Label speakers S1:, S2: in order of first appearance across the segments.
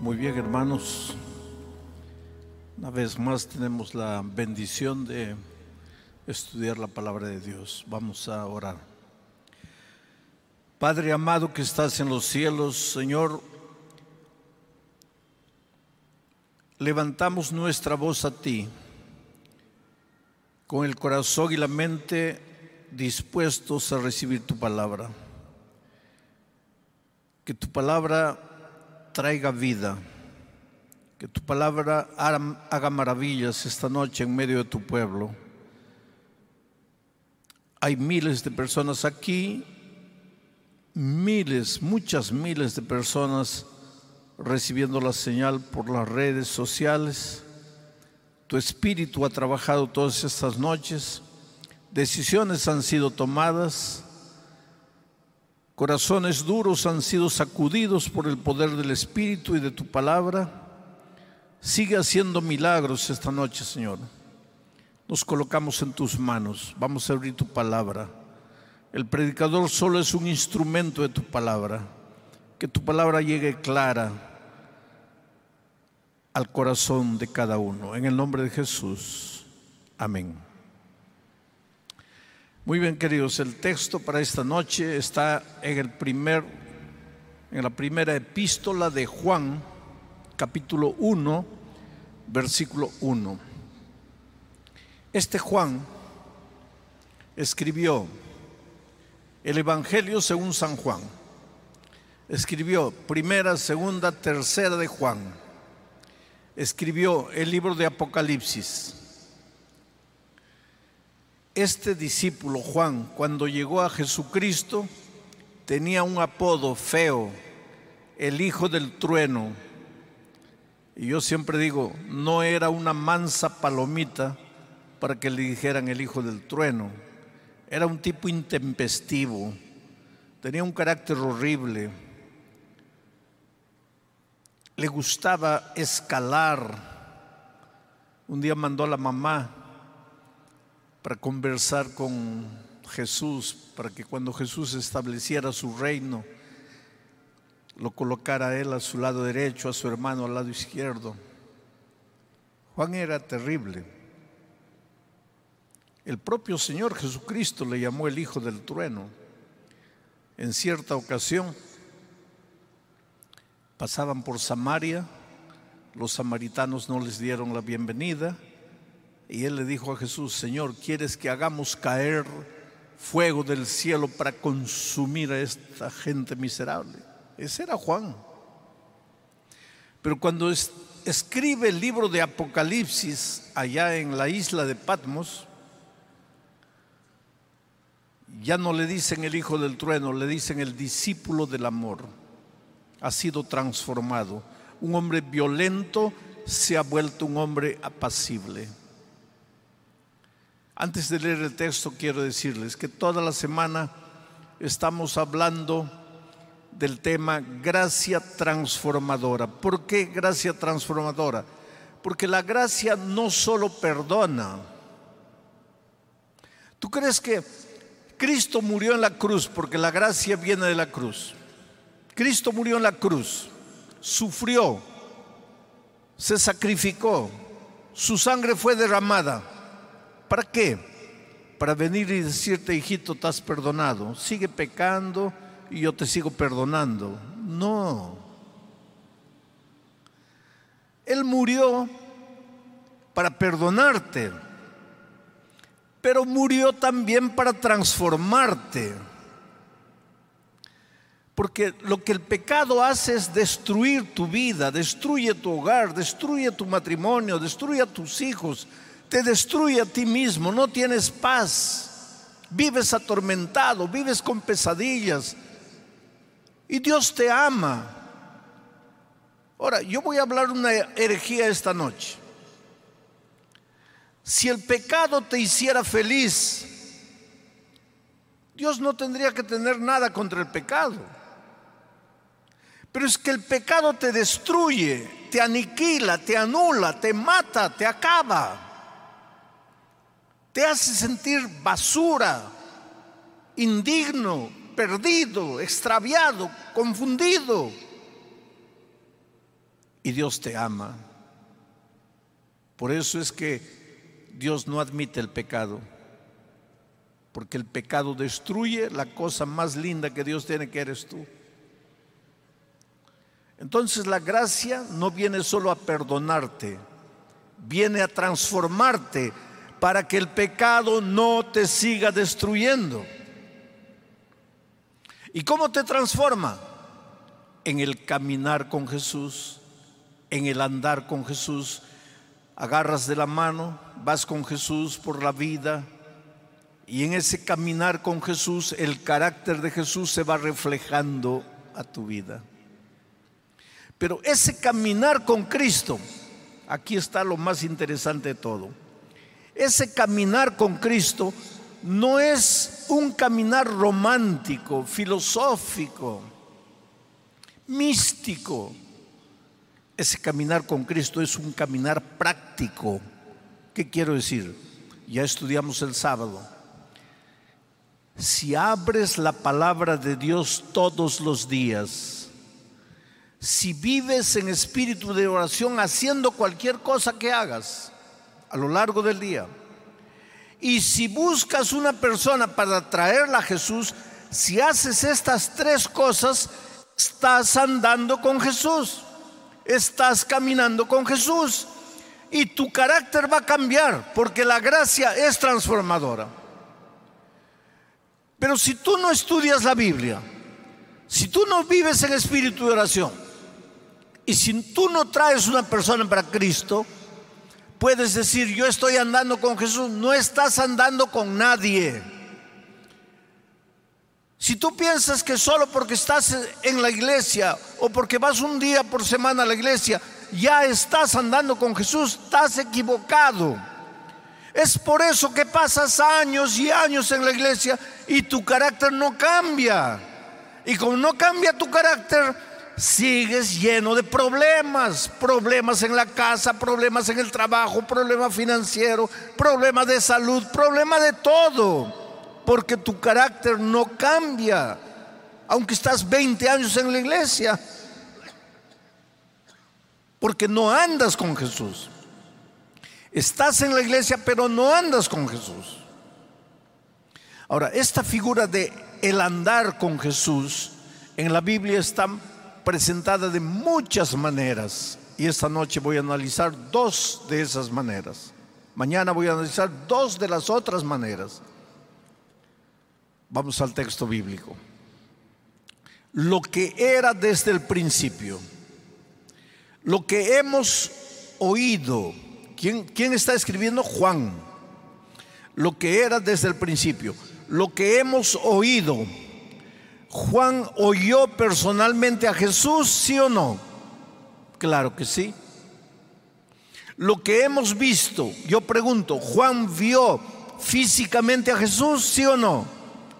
S1: Muy bien, hermanos. Una vez más tenemos la bendición de estudiar la palabra de Dios. Vamos a orar. Padre amado que estás en los cielos, Señor, levantamos nuestra voz a ti con el corazón y la mente dispuestos a recibir tu palabra. Que tu palabra traiga vida, que tu palabra haga maravillas esta noche en medio de tu pueblo. Hay miles de personas aquí, miles, muchas miles de personas recibiendo la señal por las redes sociales. Tu espíritu ha trabajado todas estas noches, decisiones han sido tomadas Corazones duros han sido sacudidos por el poder del Espíritu y de tu palabra. Sigue haciendo milagros esta noche, Señor. Nos colocamos en tus manos. Vamos a abrir tu palabra. El predicador solo es un instrumento de tu palabra. Que tu palabra llegue clara al corazón de cada uno. En el nombre de Jesús. Amén. Muy bien, queridos, el texto para esta noche está en el primer en la primera epístola de Juan, capítulo 1, versículo 1. Este Juan escribió el Evangelio según San Juan. Escribió primera, segunda, tercera de Juan. Escribió el libro de Apocalipsis este discípulo Juan, cuando llegó a Jesucristo, tenía un apodo feo, el hijo del trueno. Y yo siempre digo, no era una mansa palomita para que le dijeran el hijo del trueno. Era un tipo intempestivo, tenía un carácter horrible. Le gustaba escalar. Un día mandó a la mamá para conversar con Jesús, para que cuando Jesús estableciera su reino, lo colocara él a su lado derecho, a su hermano al lado izquierdo. Juan era terrible. El propio Señor Jesucristo le llamó el hijo del trueno. En cierta ocasión pasaban por Samaria, los samaritanos no les dieron la bienvenida y él le dijo a Jesús, Señor, ¿quieres que hagamos caer fuego del cielo para consumir a esta gente miserable? Ese era Juan. Pero cuando escribe el libro de Apocalipsis allá en la isla de Patmos, ya no le dicen el hijo del trueno, le dicen el discípulo del amor. Ha sido transformado. Un hombre violento se ha vuelto un hombre apacible. Antes de leer el texto, quiero decirles que toda la semana estamos hablando del tema gracia transformadora. ¿Por qué gracia transformadora? Porque la gracia no solo perdona. ¿Tú crees que Cristo murió en la cruz porque la gracia viene de la cruz? Cristo murió en la cruz, sufrió, se sacrificó, su sangre fue derramada ¿Para qué? Para venir y decirte, hijito, estás perdonado. Sigue pecando y yo te sigo perdonando. No. Él murió para perdonarte, pero murió también para transformarte. Porque lo que el pecado hace es destruir tu vida, destruye tu hogar, destruye tu matrimonio, destruye a tus hijos, te destruye a ti mismo, no tienes paz, vives atormentado, vives con pesadillas. Y Dios te ama. Ahora, yo voy a hablar una herejía esta noche. Si el pecado te hiciera feliz, Dios no tendría que tener nada contra el pecado. Pero es que el pecado te destruye, te aniquila, te anula, te mata, te acaba te hace sentir basura, indigno, perdido, extraviado, confundido. y Dios te ama. Por eso es que Dios no admite el pecado, porque el pecado destruye la cosa más linda que Dios tiene, que eres tú. Entonces la gracia no viene solo a perdonarte, viene a transformarte para que el pecado no te siga destruyendo. ¿Y cómo te transforma? En el caminar con Jesús, en el andar con Jesús. Agarras de la mano, vas con Jesús por la vida y en ese caminar con Jesús el carácter de Jesús se va reflejando a tu vida. Pero ese caminar con Cristo, aquí está lo más interesante de todo. Ese caminar con Cristo no es un caminar romántico, filosófico, místico. Ese caminar con Cristo es un caminar práctico. ¿Qué quiero decir? Ya estudiamos el sábado. Si abres la palabra de Dios todos los días, si vives en espíritu de oración haciendo cualquier cosa que hagas a lo largo del día. Y si buscas una persona para traerla a Jesús, si haces estas tres cosas, estás andando con Jesús, estás caminando con Jesús y tu carácter va a cambiar porque la gracia es transformadora. Pero si tú no estudias la Biblia, si tú no vives en espíritu de oración, y si tú no traes una persona para Cristo, puedes decir, yo estoy andando con Jesús. No estás andando con nadie. Si tú piensas que solo porque estás en la iglesia o porque vas un día por semana a la iglesia, ya estás andando con Jesús, estás equivocado. Es por eso que pasas años y años en la iglesia y tu carácter no cambia. Y como no cambia tu carácter, sigues lleno de problemas, problemas en la casa, problemas en el trabajo, problemas financieros, problemas de salud, problemas de todo, porque tu carácter no cambia, aunque estás 20 años en la iglesia, porque no andas con Jesús. Estás en la iglesia, pero no andas con Jesús. Ahora, esta figura de el andar con Jesús en la Biblia está presentada de muchas maneras y esta noche voy a analizar dos de esas maneras. Mañana voy a analizar dos de las otras maneras. Vamos al texto bíblico. Lo que era desde el principio, lo que hemos oído, ¿quién, quién está escribiendo? Juan. Lo que era desde el principio, lo que hemos oído Juan oyó personalmente a Jesús, sí o no? Claro que sí. Lo que hemos visto, yo pregunto, ¿Juan vio físicamente a Jesús, sí o no?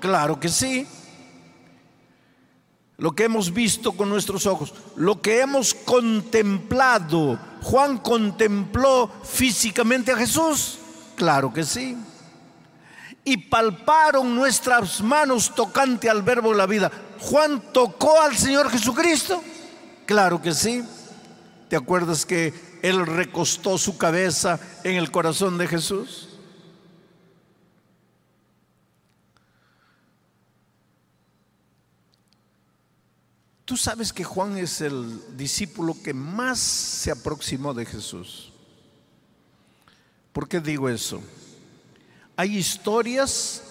S1: Claro que sí. Lo que hemos visto con nuestros ojos, lo que hemos contemplado, ¿Juan contempló físicamente a Jesús? Claro que sí y palparon nuestras manos tocante al verbo de la vida. Juan tocó al Señor Jesucristo. Claro que sí. ¿Te acuerdas que él recostó su cabeza en el corazón de Jesús? Tú sabes que Juan es el discípulo que más se aproximó de Jesús. ¿Por qué digo eso? Hay historias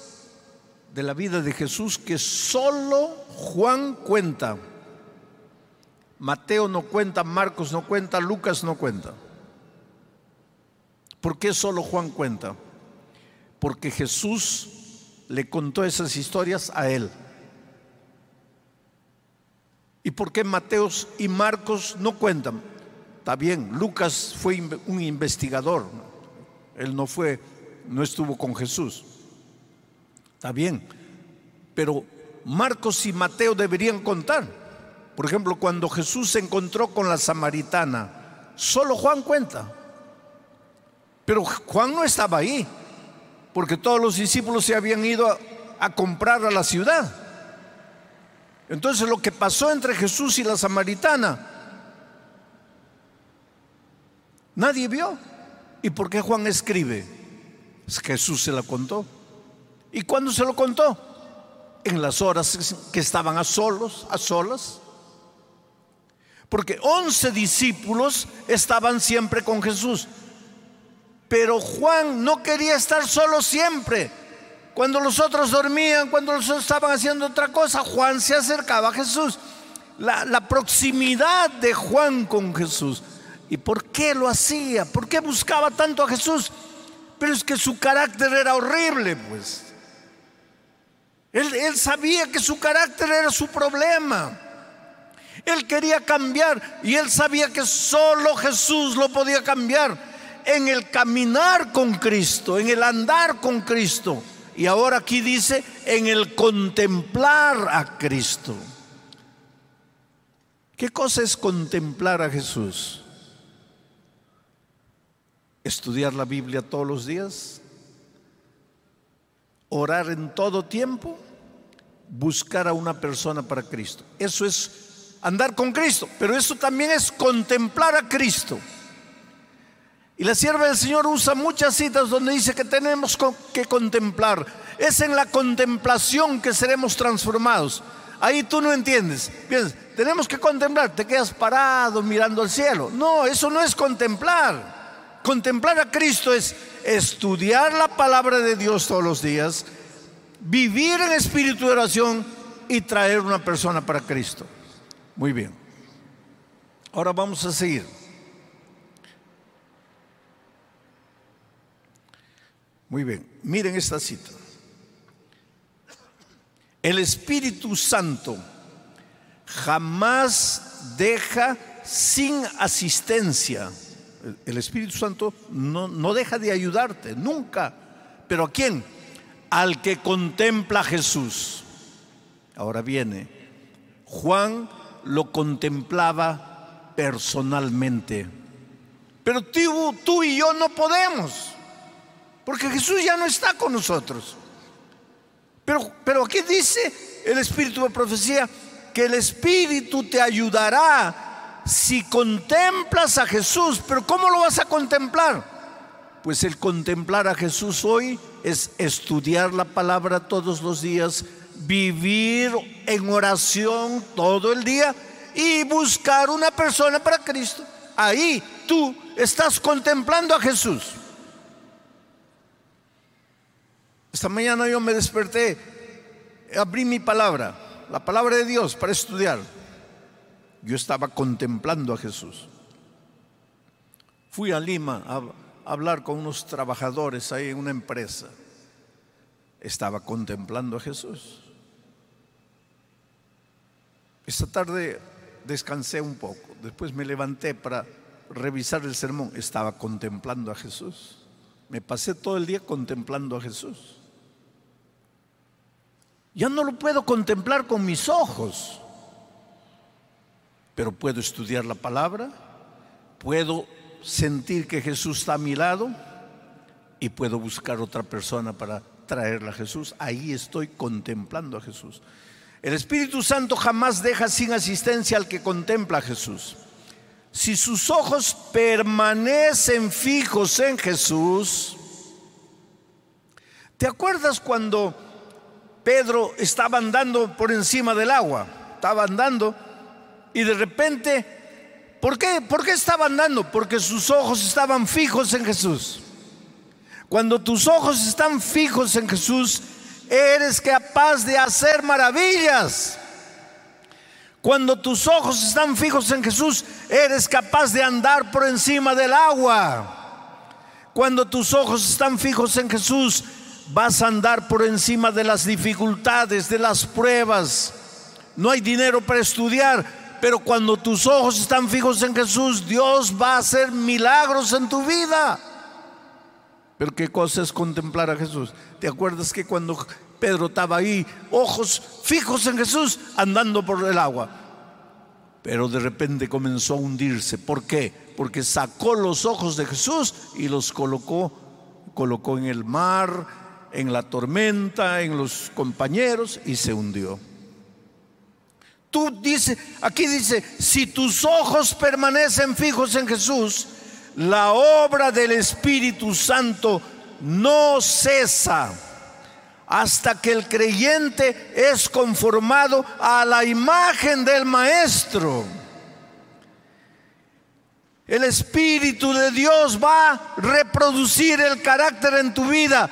S1: de la vida de Jesús que solo Juan cuenta. Mateo no cuenta, Marcos no cuenta, Lucas no cuenta. ¿Por qué solo Juan cuenta? Porque Jesús le contó esas historias a él. ¿Y por qué Mateos y Marcos no cuentan? Está bien, Lucas fue un investigador, él no fue no estuvo con Jesús. Está bien, pero Marcos y Mateo deberían contar. Por ejemplo, cuando Jesús se encontró con la samaritana, solo Juan cuenta. Pero Juan no estaba ahí, porque todos los discípulos se habían ido a, a comprar a la ciudad. Entonces lo que pasó entre Jesús y la samaritana, Nadie vio. ¿Y por qué Juan escribe? Jesús se la contó. ¿Y cuándo se lo contó? En las horas que estaban a solos, a solas. Porque once discípulos estaban siempre con Jesús. Pero Juan no quería estar solo siempre. Cuando los otros dormían, cuando los otros estaban haciendo otra cosa, Juan se acercaba a Jesús. La, la, proximidad de Juan con Jesús. ¿Y por qué lo hacía? ¿Por qué buscaba tanto a Jesús? Pero es que su carácter era horrible, pues. Él, sabía que su carácter era su problema. Él quería cambiar y él sabía que solo Jesús lo podía cambiar en el caminar con Cristo, en el andar con Cristo. Y ahora aquí dice, en el contemplar a Cristo. ¿Qué cosa es contemplar a Jesús? Estudiar la Biblia todos los días, orar en todo tiempo, buscar a una persona para Cristo. Eso es andar con Cristo, pero eso también es contemplar a Cristo. Y la sierva del Señor usa muchas citas donde dice que tenemos que contemplar. Es en la contemplación que seremos transformados. Ahí tú no entiendes. Piensas, tenemos que contemplar, te quedas parado mirando al cielo. No, eso no es contemplar. Contemplar a Cristo es estudiar la palabra de Dios todos los días, vivir en espíritu de oración y traer una persona para Cristo. Muy bien. Ahora vamos a seguir. Muy bien, miren esta cita. El Espíritu Santo jamás deja sin asistencia. El Espíritu Santo no, no deja de ayudarte, nunca. ¿Pero a quién? Al que contempla a Jesús. Ahora viene, Juan lo contemplaba personalmente. Pero tú, tú y yo no podemos. Porque Jesús ya no está con nosotros. Pero, pero aquí dice el Espíritu de profecía que el Espíritu te ayudará si contemplas a Jesús. Pero ¿cómo lo vas a contemplar? Pues el contemplar a Jesús hoy es estudiar la palabra todos los días, vivir en oración todo el día y buscar una persona para Cristo. Ahí tú estás contemplando a Jesús. Esta mañana yo me desperté, abrí mi palabra, la palabra de Dios para estudiar. Yo estaba contemplando a Jesús. Fui a Lima a, hablar con unos trabajadores ahí en una empresa. Estaba contemplando a Jesús. Esta tarde descansé un poco, después me levanté para revisar el sermón, estaba contemplando a Jesús. Me pasé todo el día contemplando a Jesús. Ya no lo puedo contemplar con mis ojos, pero puedo estudiar la palabra, puedo sentir que Jesús está a mi lado y puedo buscar otra persona para traerla a Jesús. Ahí estoy contemplando a Jesús. El Espíritu Santo jamás deja sin asistencia al que contempla a Jesús. Si sus ojos permanecen fijos en Jesús, ¿te acuerdas cuando Pedro estaba andando por encima del agua, estaba andando y de repente, ¿por qué? ¿Por qué estaba andando? Porque sus ojos estaban fijos en Jesús. Cuando tus ojos están fijos en Jesús, eres capaz de hacer maravillas. Cuando tus ojos están fijos en Jesús, eres capaz de andar por encima del agua. Cuando tus ojos están fijos en Jesús, vas a andar por encima de las dificultades, de las pruebas. No hay dinero para estudiar, pero cuando tus ojos están fijos en Jesús, Dios va a hacer milagros en tu vida. Pero qué cosa es contemplar a Jesús. ¿Te acuerdas que cuando Pedro estaba ahí, ojos fijos en Jesús, andando por el agua? Pero de repente comenzó a hundirse. ¿Por qué? Porque sacó los ojos de Jesús y los colocó, colocó en el mar, en la tormenta, en los compañeros y se hundió. Tú dice, aquí dice, si tus ojos permanecen fijos en Jesús, la obra del Espíritu Santo no cesa hasta que el creyente es conformado a la imagen del Maestro. El Espíritu de Dios va a reproducir el carácter en tu vida,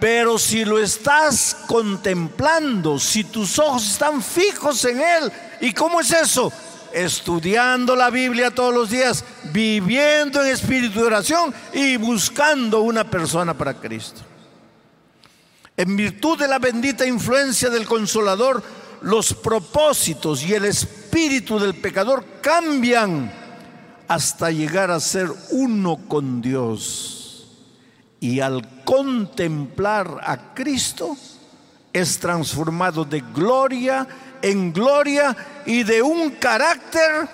S1: pero si lo estás contemplando, si tus ojos están fijos en Él, ¿y cómo es eso? Estudiando la Biblia todos los días, viviendo en espíritu de oración y buscando una persona para Cristo. En virtud de la bendita influencia del consolador, los propósitos y el espíritu del pecador cambian hasta llegar a ser uno con Dios. Y al contemplar a Cristo, es transformado de gloria en gloria y de un carácter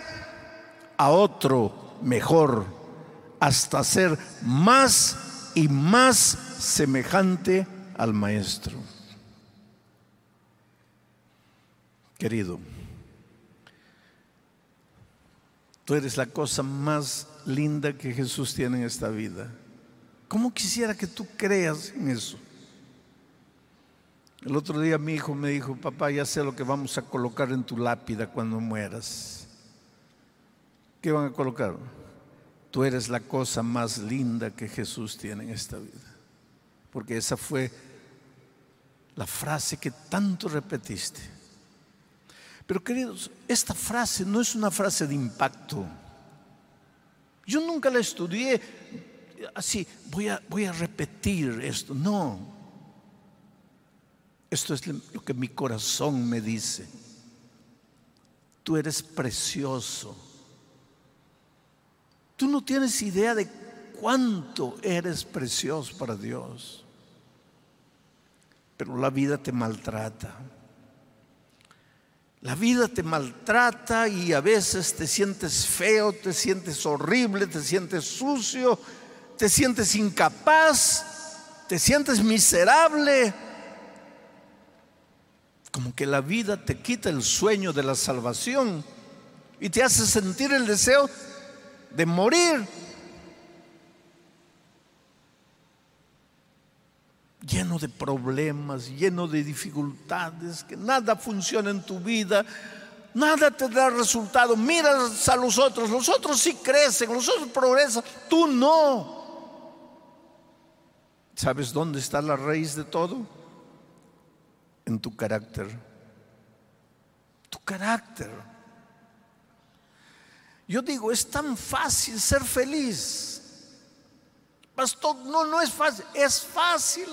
S1: a otro mejor, hasta ser más y más semejante al Maestro. Querido, tú eres la cosa más linda que Jesús tiene en esta vida. ¿Cómo quisiera que tú creas en eso? El otro día mi hijo me dijo, papá, ya sé lo que vamos a colocar en tu lápida cuando mueras. ¿Qué van a colocar? Tú eres la cosa más linda que Jesús tiene en esta vida porque esa fue la frase que tanto repetiste. Pero queridos, esta frase no es una frase de impacto. Yo nunca la estudié así, voy a, voy a repetir esto. No. Esto es lo que mi corazón me dice. Tú eres precioso. Tú no tienes idea de cuánto eres precioso para Dios pero la vida te maltrata. La vida te maltrata y a veces te sientes feo, te sientes horrible, te sientes sucio, te sientes incapaz, te sientes miserable. Como que la vida te quita el sueño de la salvación y te hace sentir el deseo de morir. lleno de problemas, lleno de dificultades, que nada funciona en tu vida, nada te da resultado. Miras a los otros, los otros sí crecen, los otros progresan, tú no. ¿Sabes dónde está la raíz de todo? En tu carácter. Tu carácter. Yo digo, es tan fácil ser feliz. Pastor, no, no es fácil, es fácil.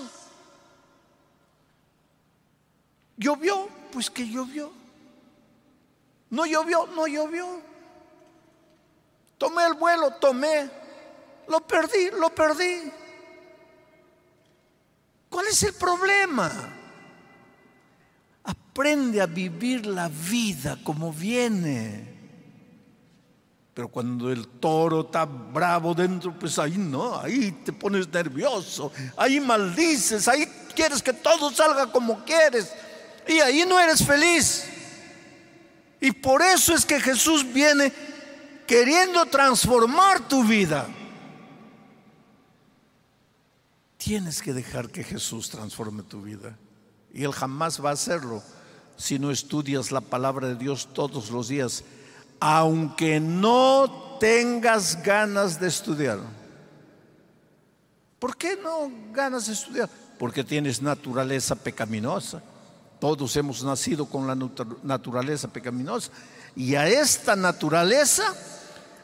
S1: ¿Llovió? Pues que llovió. ¿No llovió? No llovió. Tomé el vuelo, tomé. Lo perdí, lo perdí. ¿Cuál es el problema? Aprende a vivir la vida como viene. Pero cuando el toro está bravo dentro, pues ahí no, ahí te pones nervioso, ahí maldices, ahí quieres que todo salga como quieres. Y ahí no eres feliz. Y por eso es que Jesús viene queriendo transformar tu vida. Tienes que dejar que Jesús transforme tu vida. Y Él jamás va a hacerlo si no estudias la palabra de Dios todos los días, aunque no tengas ganas de estudiar. ¿Por qué no ganas de estudiar? Porque tienes naturaleza pecaminosa. Todos hemos nacido con la naturaleza pecaminosa. Y a esta naturaleza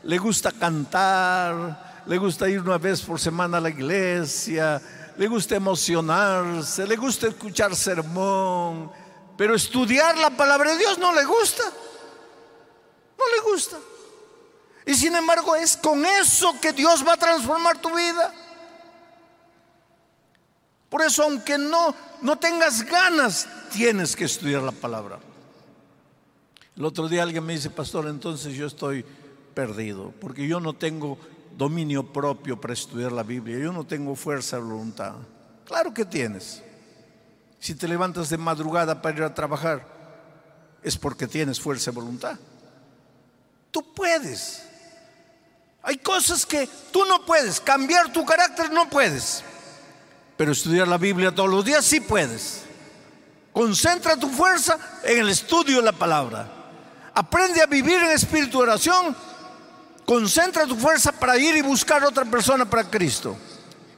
S1: le gusta cantar, le gusta ir una vez por semana a la iglesia, le gusta emocionarse, le gusta escuchar sermón, pero estudiar la palabra de Dios no le gusta. No le gusta. Y sin embargo es con eso que Dios va a transformar tu vida. Por eso, aunque no, no tengas ganas, tienes que estudiar la palabra. El otro día alguien me dice, pastor, entonces yo estoy perdido, porque yo no tengo dominio propio para estudiar la Biblia, yo no tengo fuerza de voluntad. Claro que tienes. Si te levantas de madrugada para ir a trabajar, es porque tienes fuerza de voluntad. Tú puedes. Hay cosas que tú no puedes, cambiar tu carácter no puedes, pero estudiar la Biblia todos los días sí puedes. Concentra tu fuerza en el estudio de la palabra. Aprende a vivir en espíritu de oración. Concentra tu fuerza para ir y buscar otra persona para Cristo.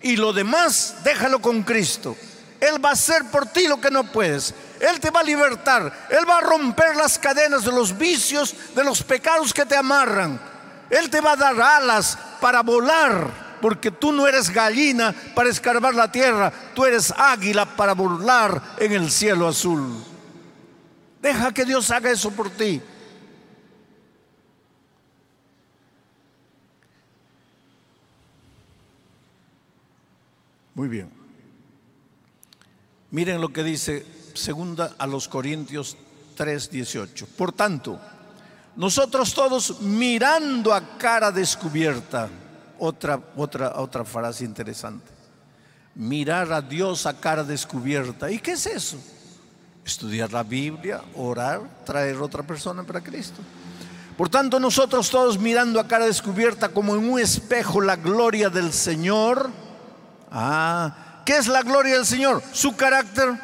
S1: Y lo demás, déjalo con Cristo. Él va a hacer por ti lo que no puedes. Él te va a libertar. Él va a romper las cadenas de los vicios, de los pecados que te amarran. Él te va a dar alas para volar porque tú no eres gallina para escarbar la tierra, tú eres águila para volar en el cielo azul. Deja que Dios haga eso por ti. Muy bien. Miren lo que dice segunda a los Corintios 3:18. Por tanto, nosotros todos mirando a cara descubierta, otra, otra, otra frase interesante. Mirar a Dios a cara descubierta. ¿Y qué es eso? Estudiar la Biblia, orar, traer otra persona para Cristo. Por tanto, nosotros todos mirando a cara descubierta como en un espejo la gloria del Señor. Ah, ¿qué es la gloria del Señor? Su carácter.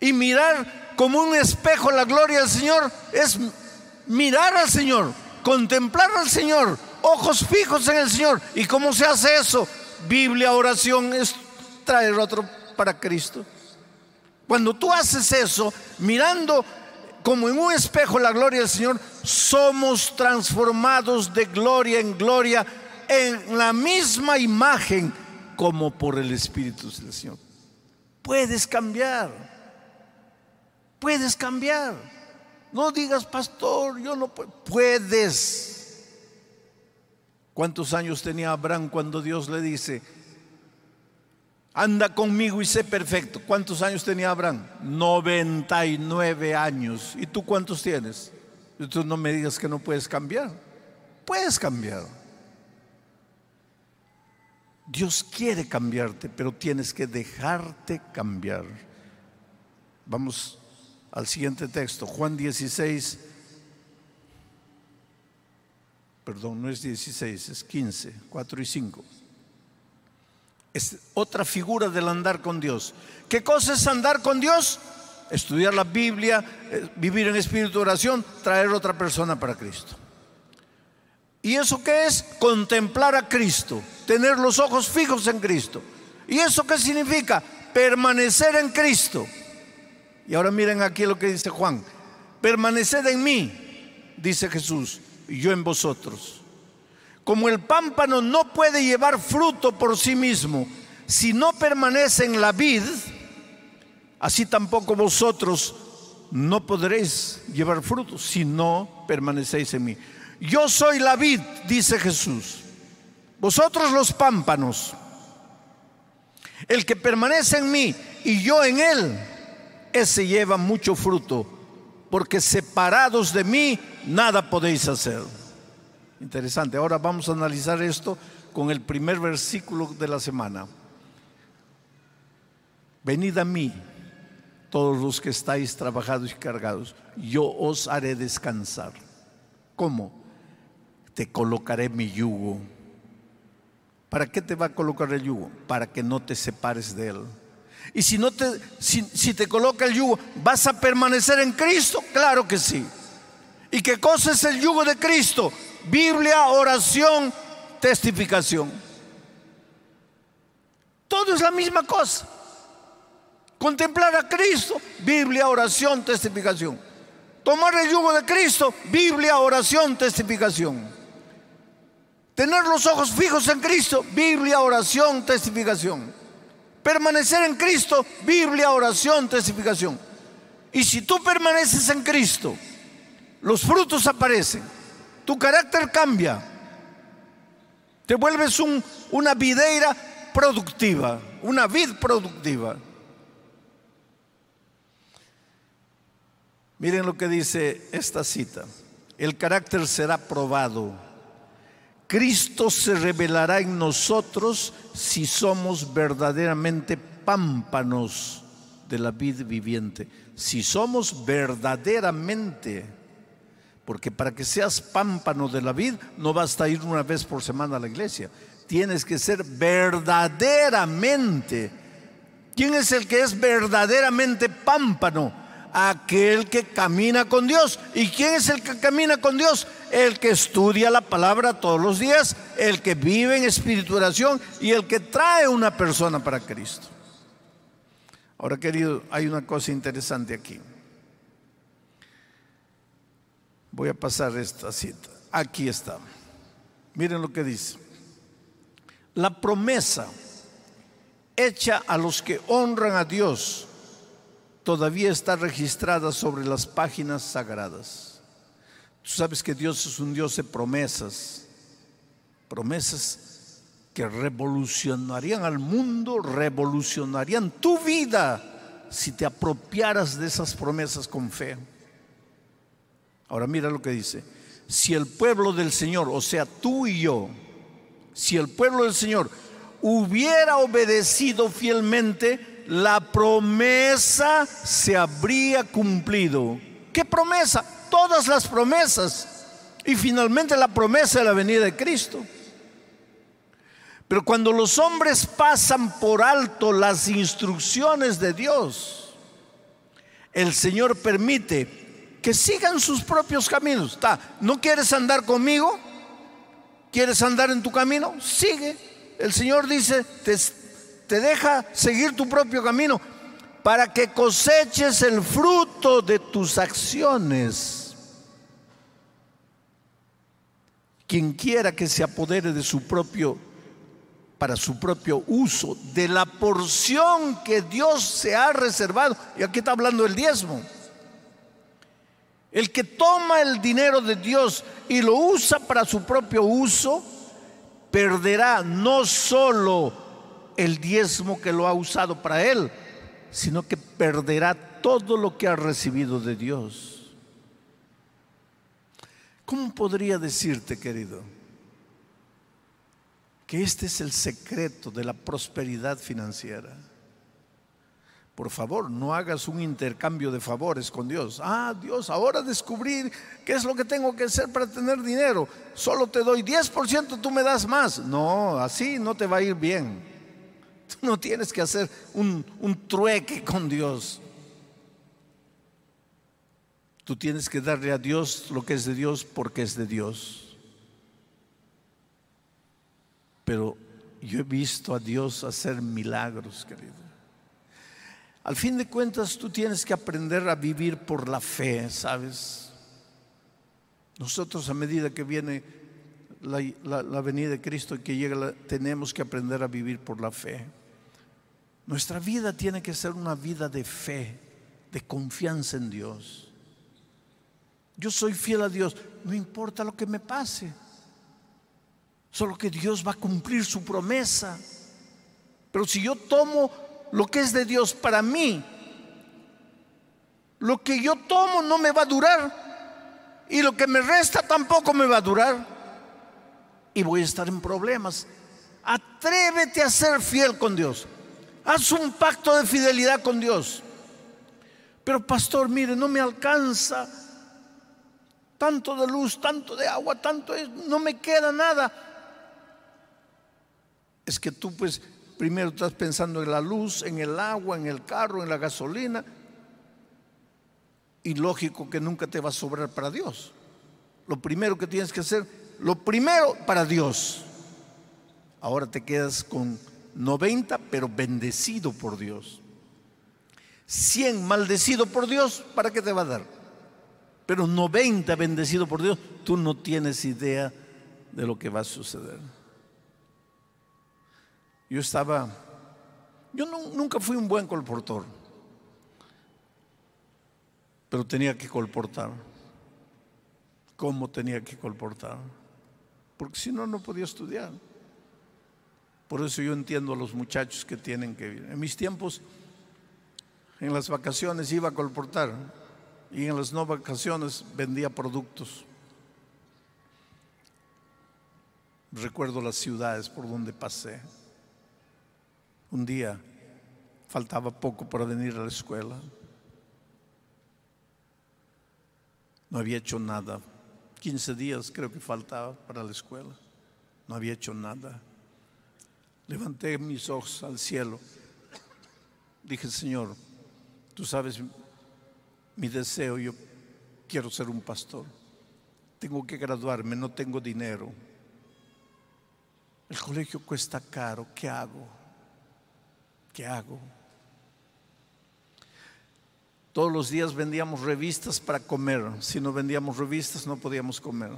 S1: Y mirar como un espejo la gloria del Señor es mirar al Señor, contemplar al Señor, ojos fijos en el Señor. ¿Y cómo se hace eso? Biblia, oración, es traer otro para Cristo. Cuando tú haces eso, mirando como en un espejo la gloria del Señor, somos transformados de gloria en gloria en la misma imagen como por el Espíritu del Señor. Puedes cambiar, puedes cambiar. No digas, pastor, yo no puedo. Puedes. ¿Cuántos años tenía Abraham cuando Dios le dice, anda conmigo y sé perfecto? ¿Cuántos años tenía Abraham? 99 años. ¿Y tú cuántos tienes? Entonces no me digas que no puedes cambiar. Puedes cambiar. Dios quiere cambiarte, pero tienes que dejarte cambiar. Vamos al siguiente texto, Juan 16, perdón, no es 16, es 15, 4 y 5. Es otra figura del andar con Dios. ¿Qué cosa es andar con Dios? Estudiar la Biblia, eh, vivir en espíritu de oración, traer otra persona para Cristo. ¿Y eso qué es? Contemplar a Cristo, tener los ojos fijos en Cristo. ¿Y eso qué significa? Permanecer en Cristo. Y ahora miren aquí lo que dice Juan. Permaneced en mí, dice Jesús, y yo en vosotros. Como el pámpano no puede llevar fruto por sí mismo si no permanece en la vid, así tampoco vosotros no podréis llevar fruto si no permanecéis en mí. Yo soy la vid, dice Jesús. Vosotros los pámpanos. El que permanece en mí y yo en él, ese lleva mucho fruto, porque separados de mí nada podéis hacer. Interesante. Ahora vamos a analizar esto con el primer versículo de la semana. Venid a mí, todos los que estáis trabajados y cargados, yo os haré descansar. ¿Cómo? Te colocaré mi yugo. ¿Para qué te va a colocar el yugo? Para que no te separes de él. Y si no te si, si te coloca el yugo, ¿vas a permanecer en Cristo? Claro que sí. ¿Y qué cosa es el yugo de Cristo? Biblia, oración, testificación. Todo es la misma cosa. Contemplar a Cristo, Biblia, oración, testificación. Tomar el yugo de Cristo, Biblia, oración, testificación. Tener los ojos fijos en Cristo, Biblia, oración, testificación. Permanecer en Cristo, Biblia, oración, testificación. Y si tú permaneces en Cristo, los frutos aparecen tu carácter cambia. Te vuelves una videira productiva, una vid productiva. Miren lo que dice esta cita. El carácter será probado. Cristo se revelará en nosotros si somos verdaderamente pámpanos de la vid viviente. Si somos verdaderamente Porque para que seas pámpano de la vid, no basta ir una vez por semana a la iglesia. Tienes que ser verdaderamente. ¿Quién es el que es verdaderamente pámpano? Aquel que camina con Dios. ¿Y quién es el que camina con Dios? El que estudia la palabra todos los días, el que vive en espiritualización y el que trae una persona para Cristo. Ahora, querido, hay una cosa interesante aquí. Voy a pasar esta cita. Aquí está. Miren lo que dice. La promesa hecha a los que honran a Dios todavía está registrada sobre las páginas sagradas. Tú sabes que Dios es un Dios de promesas, promesas que revolucionarían al mundo, revolucionarían tu vida si te apropiaras de esas promesas con fe. Ahora mira lo que dice. Si el pueblo del Señor, o sea, tú y yo, si el pueblo del Señor hubiera obedecido fielmente, la promesa se habría cumplido. ¿Qué promesa? Todas las promesas. Y finalmente la promesa de la venida de Cristo. Pero cuando los hombres pasan por alto las instrucciones de Dios, el Señor permite que sigan sus propios caminos. ¿No quieres andar conmigo? ¿Quieres andar en tu camino? Sigue. El Señor dice, te, te deja seguir tu propio camino para que coseches el fruto de tus acciones. Quien quiera que se apodere de su propio para su propio uso, de la porción que Dios se ha reservado. Y aquí está hablando el diezmo. El que toma el dinero de Dios y lo usa para su propio uso, perderá no solo el diezmo que lo ha usado para él, sino que perderá todo lo que ha recibido de Dios. ¿Cómo podría decirte, querido, que este es el secreto de la prosperidad financiera? Por favor, no hagas un intercambio de favores con Dios. Ah, Dios, ahora descubrir qué es lo que tengo que hacer para tener dinero. Solo te doy 10%, tú me das más. No, así no te va a ir bien. Tú no tienes que hacer un, un trueque con Dios. Tú tienes que darle a Dios lo que es de Dios porque es de Dios. Pero yo he visto a Dios hacer milagros, querido. Al fin de cuentas, tú tienes que aprender a vivir por la fe, ¿sabes? Nosotros a medida que viene la, venida de Cristo que llega, tenemos que aprender a vivir por la fe. Nuestra vida tiene que ser una vida de fe, de confianza en Dios. Yo soy fiel a Dios, no importa lo que me pase, solo que Dios va a cumplir su promesa. Pero si yo tomo lo que es de Dios para mí, lo que yo tomo no me va a durar y lo que me resta tampoco me va a durar y voy a estar en problemas. Atrévete a ser fiel con Dios. Haz un pacto de fidelidad con Dios. Pero pastor, mire, no me alcanza tanto de luz, tanto de agua, tanto no me queda nada. Es que tú pues Primero estás pensando en la luz, en el agua, en el carro, en la gasolina. Y lógico que nunca te va a sobrar para Dios. Lo primero que tienes que hacer, lo primero para Dios. Ahora te quedas con 90, pero bendecido por Dios. 100 maldecido por Dios, ¿para qué te va a dar? Pero 90 bendecido por Dios, tú no tienes idea de lo que va a suceder. Yo estaba, yo nunca fui un buen colportor, pero tenía que colportar. ¿Cómo tenía que colportar? Porque si no, no podía estudiar. Por eso yo entiendo a los muchachos que tienen que ir. En mis tiempos, en las vacaciones iba a colportar y en las no vacaciones vendía productos. Recuerdo las ciudades por donde pasé. Un día faltaba poco para venir a la escuela. No había hecho nada 15 días creo que faltaba para la escuela. No había hecho nada. Levanté mis ojos al cielo. Dije, Señor, tú sabes mi deseo, yo quiero ser un pastor. Tengo que graduarme, no tengo dinero. El colegio cuesta caro, ¿qué hago? ¿Qué hago? Todos los días vendíamos revistas para comer. Si no vendíamos revistas no podíamos comer.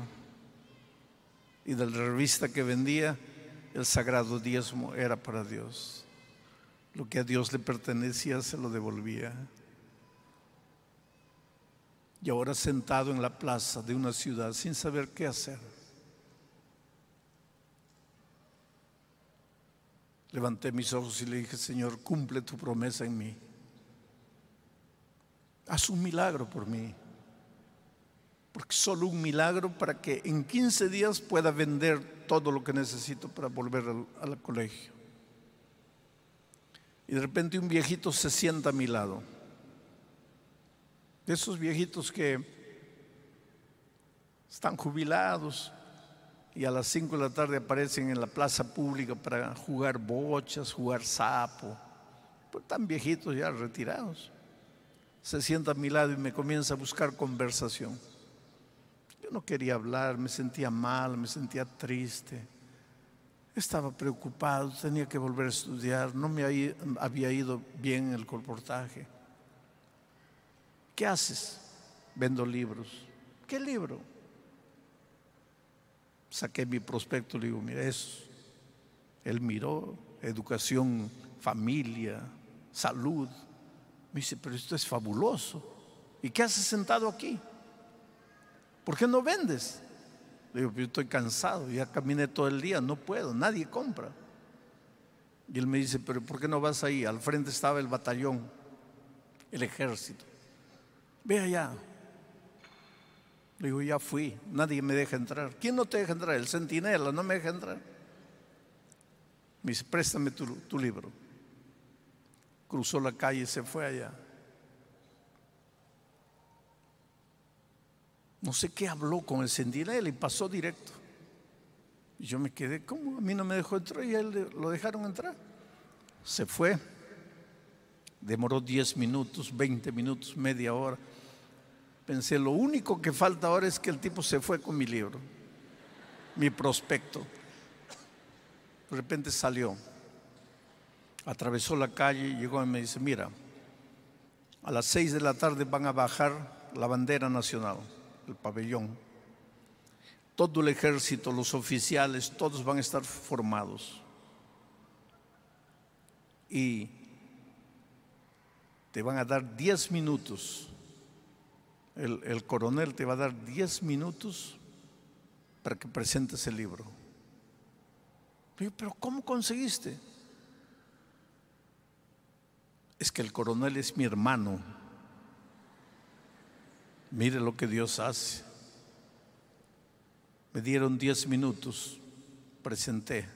S1: Y de la revista que vendía, el sagrado diezmo era para Dios. Lo que a Dios le pertenecía se lo devolvía. Y ahora sentado en la plaza de una ciudad sin saber qué hacer. Levanté mis ojos y le dije, Señor, cumple tu promesa en mí. Haz un milagro por mí. Porque solo un milagro para que en 15 días pueda vender todo lo que necesito para volver al, colegio. Y de repente un viejito se sienta a mi lado. De esos viejitos que están jubilados y a las 5 de la tarde aparecen en la plaza pública para jugar bochas, jugar sapo. Pues están viejitos ya retirados se sienta a mi lado y me comienza a buscar conversación. Yo no quería hablar, me sentía mal, me sentía triste. Estaba preocupado, tenía que volver a estudiar, no me había ido bien el colportaje. ¿Qué haces? Vendo libros. ¿Qué libro? Saqué mi prospecto, le digo, mira eso. Él miró, educación, familia, salud. Me dice, pero esto es fabuloso. ¿Y qué haces sentado aquí? ¿Por qué no vendes? Le digo, yo estoy cansado, ya caminé todo el día, no puedo, nadie compra. Y él me dice, pero ¿por qué no vas ahí? Al frente estaba el batallón, el ejército. Ve allá. Le digo, ya fui, nadie me deja entrar. ¿Quién no te deja entrar? El centinela, no me deja entrar. Me dice, préstame tu libro cruzó la calle y se fue allá. No sé qué habló con el centinela y pasó directo. Y yo me quedé, ¿cómo? A mí no me dejó entrar y a él lo dejaron entrar. Se fue. Demoró 10 minutos, 20 minutos, media hora. Pensé, lo único que falta ahora es que el tipo se fue con mi libro, mi prospecto. De repente salió atravesó la calle llegó y me dice, mira, a las seis de la tarde van a bajar la bandera nacional, el pabellón. Todo el ejército, los oficiales, todos van a estar formados. Y te van a dar diez minutos. El, el coronel te va a dar diez minutos para que presentes el libro. Pero ¿cómo conseguiste? Es que el coronel es mi hermano. Mire lo que Dios hace. Me dieron diez minutos, presenté,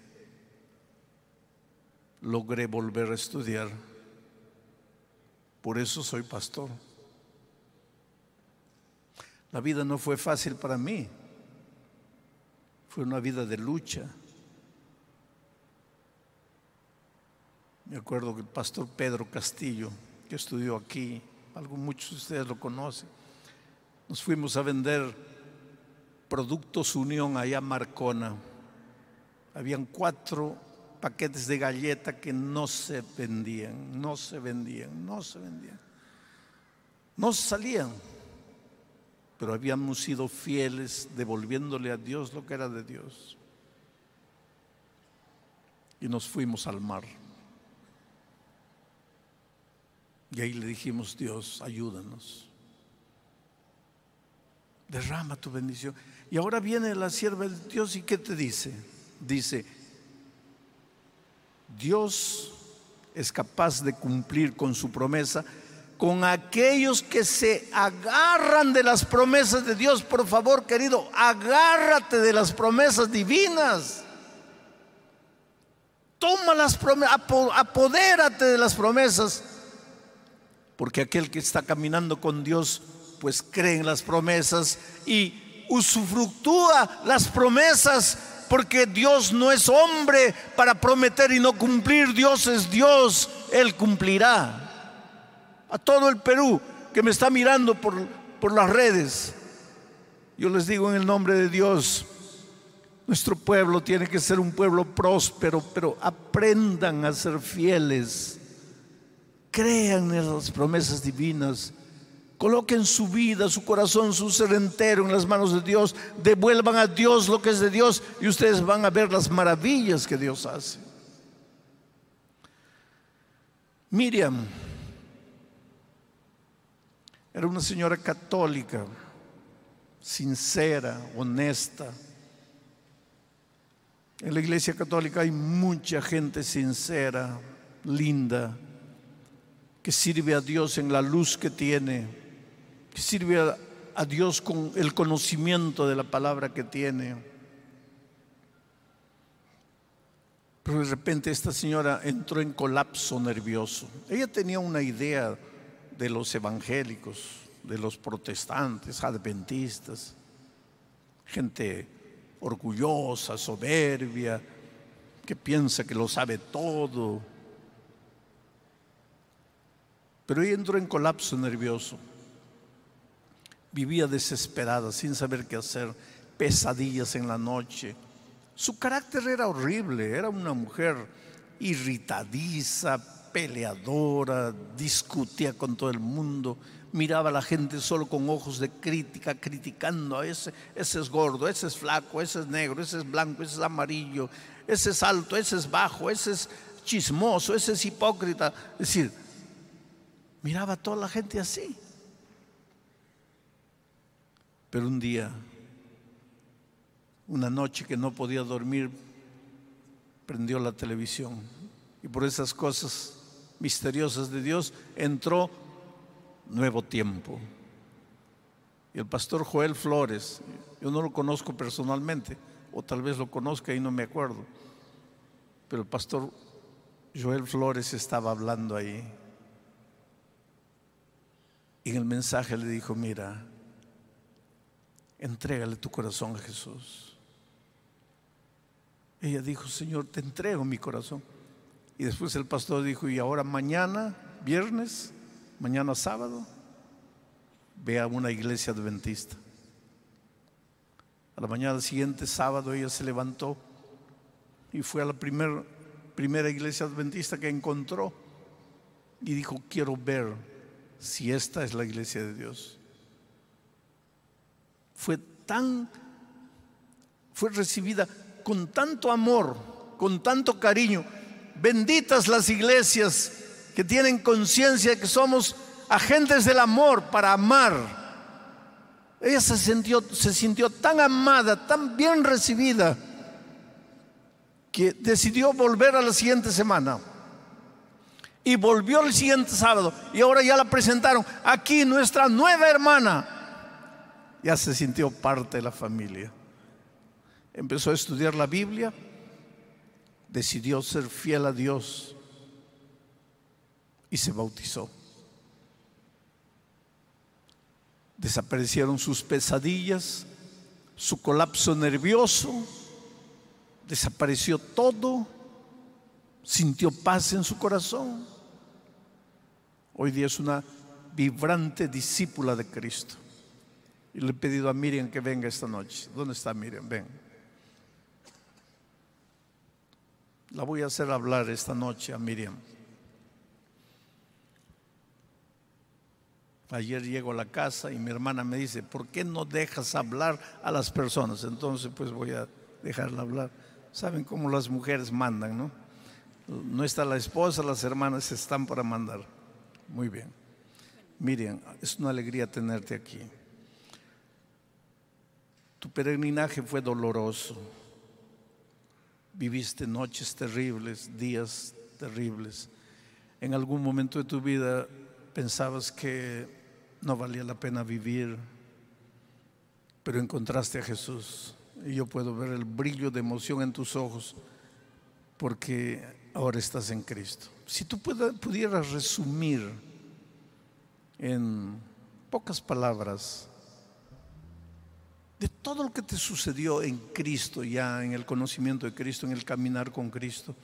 S1: logré volver a estudiar. Por eso soy pastor. La vida no fue fácil para mí. Fue una vida de lucha. Me acuerdo que el pastor Pedro Castillo, que estudió aquí, algo, muchos de ustedes lo conocen, nos fuimos a vender productos Unión allá a Marcona. Habían cuatro paquetes de galleta que no se vendían, no se vendían, no se vendían. No salían, pero habíamos sido fieles devolviéndole a Dios lo que era de Dios. Y nos fuimos al mar. Y ahí le dijimos, Dios, ayúdanos. Derrama tu bendición. Y ahora viene la sierva de Dios y ¿qué te dice? Dice, Dios es capaz de cumplir con su promesa con aquellos que se agarran de las promesas de Dios. Por favor, querido, agárrate de las promesas divinas. Toma las promesas, apodérate de las promesas porque aquel que está caminando con Dios, pues cree en las promesas y usufructúa las promesas porque Dios no es hombre para prometer y no cumplir. Dios es Dios, Él cumplirá. A todo el Perú que me está mirando por, por las redes, yo les digo en el nombre de Dios, nuestro pueblo tiene que ser un pueblo próspero, pero aprendan a ser fieles. Crean en las promesas divinas Coloquen su vida, su corazón, su ser entero en las manos de Dios. Devuelvan a Dios lo que es de Dios y ustedes van a ver las maravillas que Dios hace. Miriam era una señora católica, sincera, honesta. En la iglesia católica hay mucha gente sincera, linda, que sirve a Dios en la luz que tiene que sirve a, Dios con el conocimiento de la palabra que tiene. Pero de repente esta señora entró en colapso nervioso. Ella tenía una idea de los evangélicos, de los protestantes, adventistas, gente orgullosa, soberbia, que piensa que lo sabe todo. Pero ella entró en colapso nervioso. Vivía desesperada, sin saber qué hacer, pesadillas en la noche. Su carácter era horrible, era una mujer irritadiza, peleadora, discutía con todo el mundo, miraba a la gente solo con ojos de crítica, criticando a ese, ese es gordo, ese es flaco, ese es negro, ese es blanco, ese es amarillo, ese es alto, ese es bajo, ese es chismoso, ese es hipócrita. Es decir, miraba a toda la gente así. Pero un día, una noche que no podía dormir, prendió la televisión y por esas cosas misteriosas de Dios entró nuevo tiempo. Y el pastor Joel Flores, yo no lo conozco personalmente, o tal vez lo conozca y no me acuerdo, pero el pastor Joel Flores estaba hablando ahí. Y en el mensaje le dijo, mira, entrégale tu corazón a Jesús. Ella dijo, Señor, te entrego mi corazón. Y después el pastor dijo, y ahora mañana, viernes, mañana sábado, ve a una iglesia adventista. A la mañana siguiente, sábado, ella se levantó y fue a la primera iglesia adventista que encontró y dijo, quiero ver si esta es la iglesia de Dios fue tan, fue recibida con tanto amor, con tanto cariño. Benditas las iglesias que tienen conciencia de que somos agentes del amor para amar. Ella se sintió, se sintió tan amada, tan bien recibida, que decidió volver a la siguiente semana. Y volvió el siguiente sábado. Y ahora ya la presentaron. Aquí nuestra nueva hermana ya se sintió parte de la familia. Empezó a estudiar la Biblia, decidió ser fiel a Dios y se bautizó. Desaparecieron sus pesadillas, su colapso nervioso, desapareció todo, sintió paz en su corazón. Hoy día es una vibrante discípula de Cristo. Y le he pedido a Miriam que venga esta noche. ¿Dónde está Miriam? Ven. La voy a hacer hablar esta noche a Miriam. Ayer llego a la casa y mi hermana me dice, ¿por qué no dejas hablar a las personas? Entonces pues voy a dejarla hablar. Saben cómo las mujeres mandan, ¿no? No está la esposa, las hermanas están para mandar. Muy bien. Miriam, es una alegría tenerte aquí. Tu peregrinaje fue doloroso. Viviste noches terribles, días terribles. En algún momento de tu vida pensabas que no valía la pena vivir, pero encontraste a Jesús. Y yo puedo ver el brillo de emoción en tus ojos porque ahora estás en Cristo. Si tú pudieras resumir en pocas palabras de todo lo que te sucedió en Cristo, ya en el conocimiento de Cristo, en el caminar con Cristo.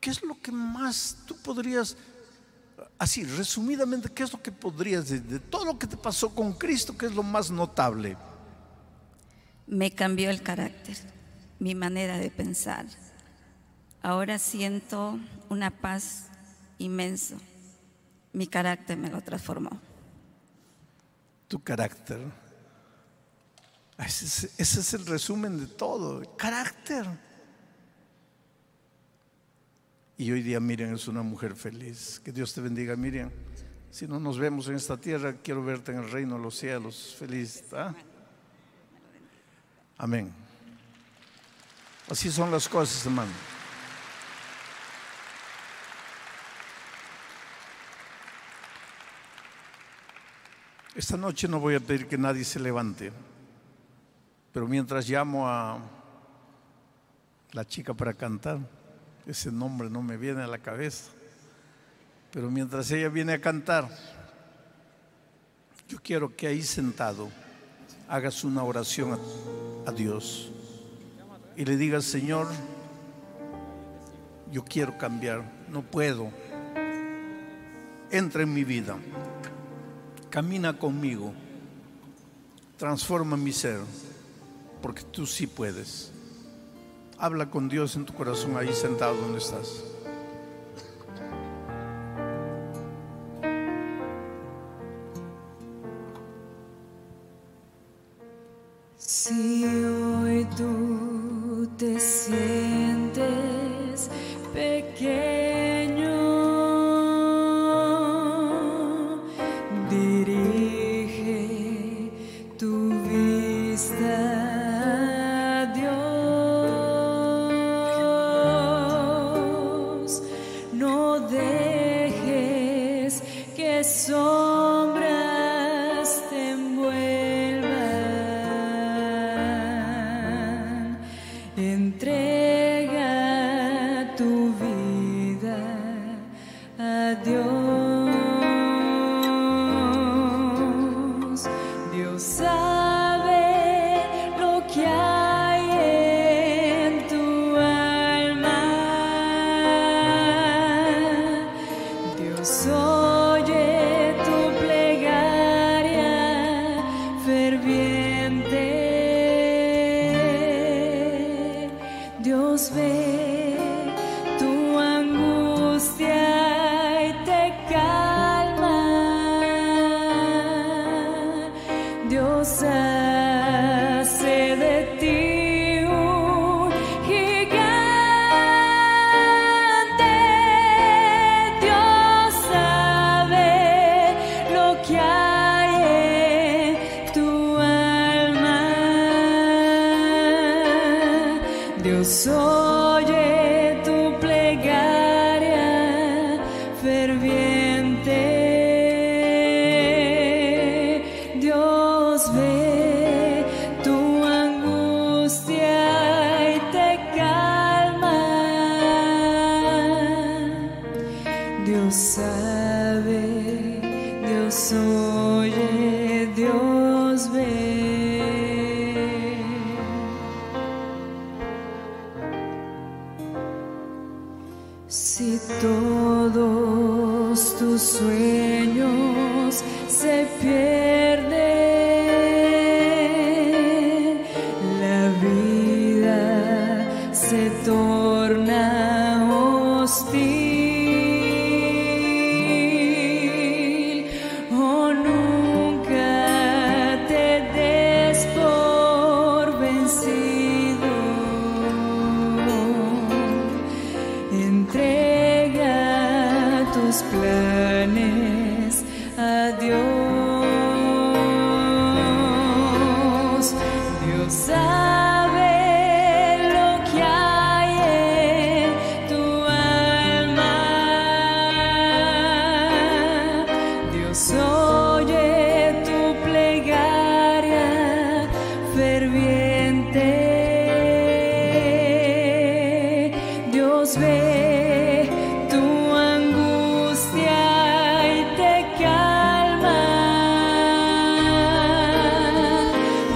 S1: ¿Qué es lo que más tú podrías, así resumidamente, qué es lo que podrías, de, de todo lo que te pasó con Cristo, qué es lo más notable?
S2: Me cambió el carácter, mi manera de pensar. Ahora siento una paz inmenso. Mi carácter me lo transformó.
S1: Tu carácter. Ese es, ese es el resumen de todo. Carácter. Y hoy día Miriam es una mujer feliz. Que Dios te bendiga, Miriam. Si no nos vemos en esta tierra, quiero verte en el reino de los cielos. Feliz. ¿ah? Amén. Así son las cosas, hermano. Esta noche no voy a pedir que nadie se levante, pero mientras llamo a la chica para cantar, ese nombre no me viene a la cabeza, pero mientras ella viene a cantar, yo quiero que ahí sentado hagas una oración a, Dios y le digas, Señor, yo quiero cambiar, no puedo, entra en mi vida camina conmigo, transforma mi ser, porque tú sí puedes. Habla con Dios en tu corazón ahí sentado donde estás.
S3: cristã.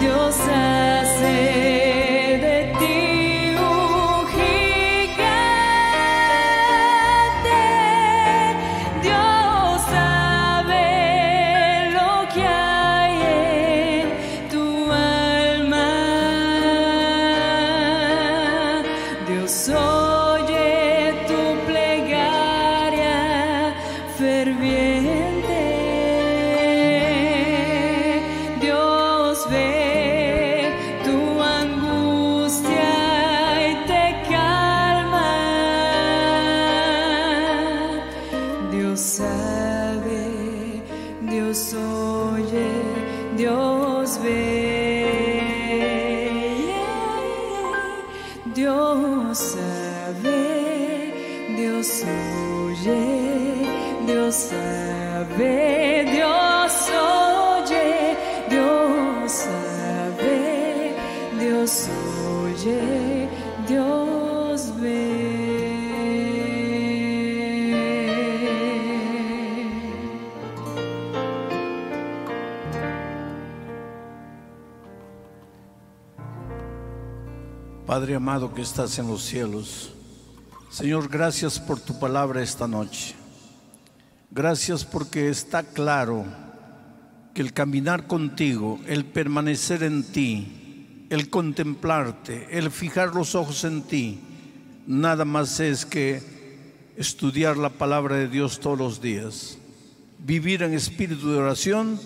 S3: Dios hace. Que
S1: estás en los cielos, Señor, gracias por tu palabra esta noche. Gracias porque está claro que el caminar contigo, el permanecer en ti, el contemplarte, el fijar los ojos en ti, nada más es que estudiar la palabra de Dios todos los días, vivir en espíritu de oración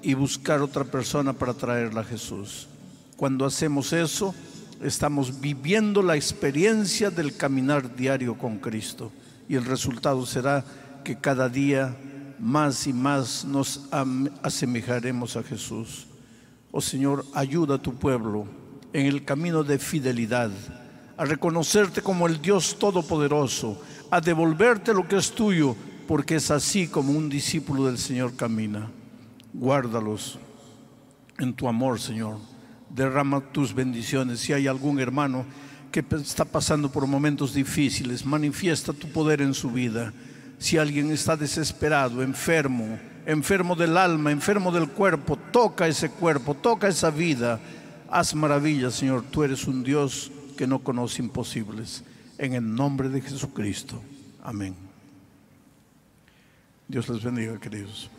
S1: y buscar otra persona para traerla a Jesús. Cuando hacemos eso, estamos viviendo la experiencia del caminar diario con Cristo y el resultado será que cada día más y más nos asemejaremos a Jesús. Oh Señor, ayuda a tu pueblo en el camino de fidelidad, a reconocerte como el Dios Todopoderoso, a devolverte lo que es tuyo, porque es así como un discípulo del Señor camina. Guárdalos en tu amor, Señor. Derrama tus bendiciones. Si hay algún hermano que está pasando por momentos difíciles, manifiesta tu poder en su vida. Si alguien está desesperado, enfermo, enfermo del alma, enfermo del cuerpo, toca ese cuerpo, toca esa vida. Haz maravillas, Señor. Tú eres un Dios que no conoce imposibles. En el nombre de Jesucristo. Amén. Dios les bendiga, queridos.